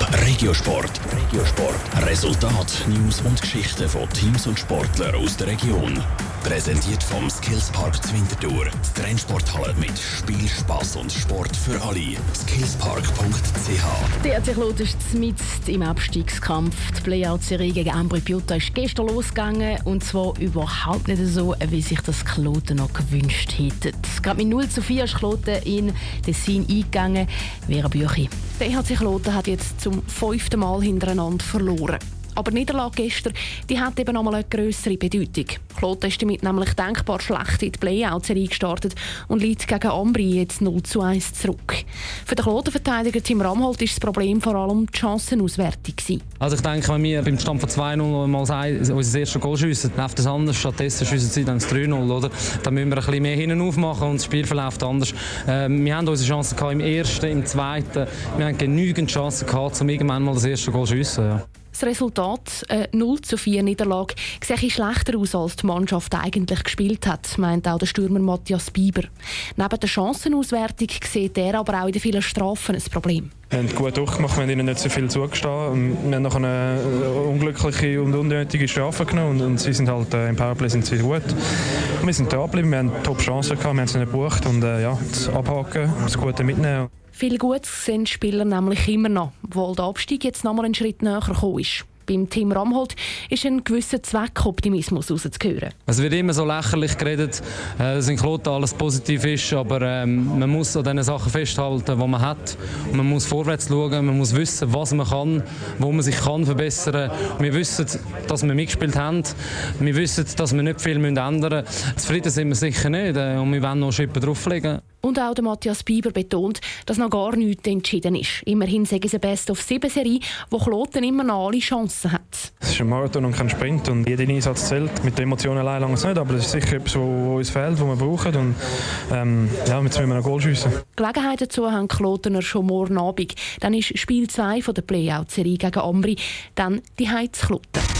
Top Regiosport. Regiosport. Resultat, News und Geschichten von Teams und Sportlern aus der Region. Präsentiert vom Skillspark Zwintertour. Die Trennsporthalle mit Spiel, Spass und Sport für alle. Skillspark.ch Der hat sich ist mit im Abstiegskampf. Die Playout-Serie gegen Ambri Piotta ist gestern losgegangen und zwar überhaupt nicht so, wie sich das Kloten noch gewünscht hätte. Gerade mit 0 zu 4 ist Kloten in Tessin eingegangen. Vera Büchi. Der EHC Kloten hat jetzt zum fünften Mal hintereinander verloren. Aber die Niederlage gestern die hat eben nochmal eine grössere Bedeutung. Kloten ist damit nämlich denkbar schlecht in die Playouts gestartet und liegt gegen Ambri jetzt 0 zu 1 zurück. Für den Kloten-Verteidiger Tim Ramholt ist das Problem vor allem die Chancenauswertung. Also ich denke, wenn wir beim Stand von 2-0 mal unser erstes Goal schiessen, läuft das anders. Stattdessen schiessen sie dann das 3-0, oder? Dann müssen wir ein bisschen mehr hinten aufmachen und das Spiel verläuft anders. Äh, wir haben unsere Chancen im ersten, im zweiten. Wir haben genügend Chancen um irgendwann mal das erste Goal zu schiessen. Ja. Das Resultat, eine 0 zu 4 Niederlage, sieht schlechter aus, als die Mannschaft eigentlich gespielt hat, meint auch der Stürmer Matthias Bieber. Neben der Chancenauswertung sieht er aber auch in den vielen Strafen ein Problem. Wir haben gut durchgemacht, wir haben ihnen nicht so viel zugestanden. Wir haben noch eine unglückliche und unnötige Strafe genommen und, sie sind halt äh, im Powerplay sind sie gut. Wir sind da geblieben, wir haben Top-Chancen gehabt, wir haben sie nicht gebucht und äh, ja, das Abhaken, das Gute mitnehmen. Viel Gutes die Spieler nämlich immer noch, obwohl der Abstieg jetzt noch mal einen Schritt näher gekommen ist. Beim Team Ramhold ist ein gewisser Zweckoptimismus rauszuhören. Es wird immer so lächerlich geredet, äh, dass in Kloten alles positiv ist, aber ähm, man muss an den Sachen festhalten, die man hat. Man muss vorwärts schauen, man muss wissen, was man kann, wo man sich kann verbessern kann. Wir wissen, dass wir mitgespielt haben. Wir wissen, dass wir nicht viel ändern müssen. Zufrieden sind wir sicher nicht äh, und wir wollen noch Schippen drauflegen. Und auch der Matthias Bieber betont, dass noch gar nichts entschieden ist. Immerhin sagen sie Best-of-7-Serie, wo Kloten immer noch alle Chancen hat. Es ist ein Marathon und kein Sprint und jeder Einsatz zählt. Mit den Emotionen allein lange es nicht, aber es ist sicher etwas, was uns fehlt, was wir brauchen und ähm, ja, jetzt müssen wir noch Goal schiessen. Gelegenheit dazu haben Klotener schon morgen Abend. Dann ist Spiel 2 der Playout-Serie gegen Ambri, dann die Heizkloten.